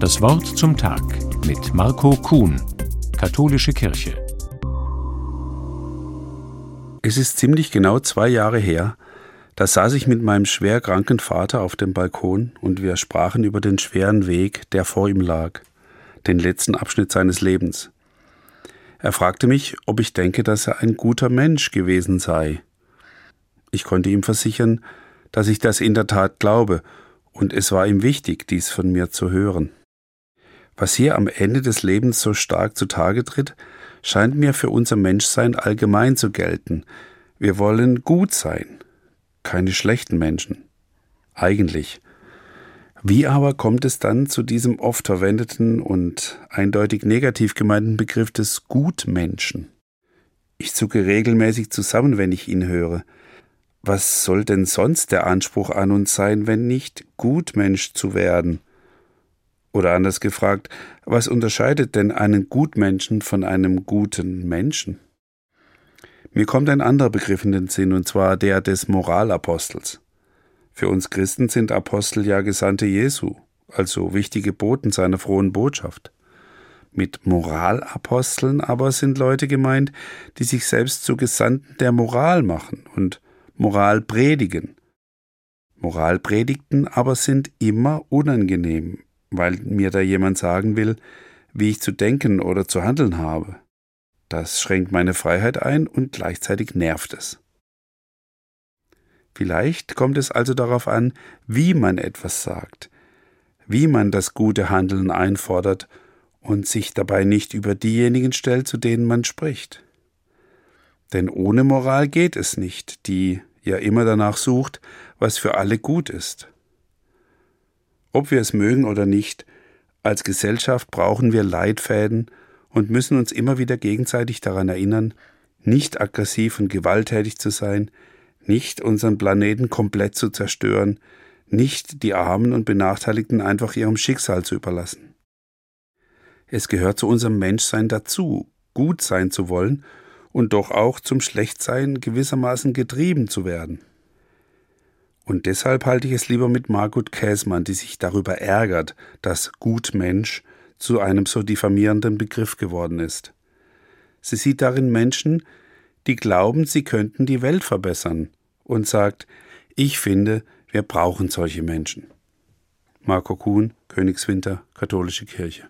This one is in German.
Das Wort zum Tag mit Marco Kuhn, Katholische Kirche. Es ist ziemlich genau zwei Jahre her, da saß ich mit meinem schwer kranken Vater auf dem Balkon und wir sprachen über den schweren Weg, der vor ihm lag, den letzten Abschnitt seines Lebens. Er fragte mich, ob ich denke, dass er ein guter Mensch gewesen sei. Ich konnte ihm versichern, dass ich das in der Tat glaube, und es war ihm wichtig, dies von mir zu hören. Was hier am Ende des Lebens so stark zutage tritt, scheint mir für unser Menschsein allgemein zu gelten. Wir wollen gut sein, keine schlechten Menschen. Eigentlich. Wie aber kommt es dann zu diesem oft verwendeten und eindeutig negativ gemeinten Begriff des Gutmenschen? Ich zucke regelmäßig zusammen, wenn ich ihn höre. Was soll denn sonst der Anspruch an uns sein, wenn nicht Gutmensch zu werden? Oder anders gefragt, was unterscheidet denn einen Gutmenschen von einem guten Menschen? Mir kommt ein anderer Begriff in den Sinn, und zwar der des Moralapostels. Für uns Christen sind Apostel ja Gesandte Jesu, also wichtige Boten seiner frohen Botschaft. Mit Moralaposteln aber sind Leute gemeint, die sich selbst zu Gesandten der Moral machen und Moral predigen. Moralpredigten aber sind immer unangenehm, weil mir da jemand sagen will, wie ich zu denken oder zu handeln habe. Das schränkt meine Freiheit ein und gleichzeitig nervt es. Vielleicht kommt es also darauf an, wie man etwas sagt, wie man das gute Handeln einfordert und sich dabei nicht über diejenigen stellt, zu denen man spricht. Denn ohne Moral geht es nicht, die ja immer danach sucht, was für alle gut ist. Ob wir es mögen oder nicht, als Gesellschaft brauchen wir Leitfäden und müssen uns immer wieder gegenseitig daran erinnern, nicht aggressiv und gewalttätig zu sein, nicht unseren Planeten komplett zu zerstören, nicht die Armen und Benachteiligten einfach ihrem Schicksal zu überlassen. Es gehört zu unserem Menschsein dazu, gut sein zu wollen und doch auch zum Schlechtsein gewissermaßen getrieben zu werden. Und deshalb halte ich es lieber mit Margot Käsmann, die sich darüber ärgert, dass Gutmensch zu einem so diffamierenden Begriff geworden ist. Sie sieht darin Menschen, die glauben, sie könnten die Welt verbessern und sagt, ich finde, wir brauchen solche Menschen. Marco Kuhn, Königswinter, Katholische Kirche.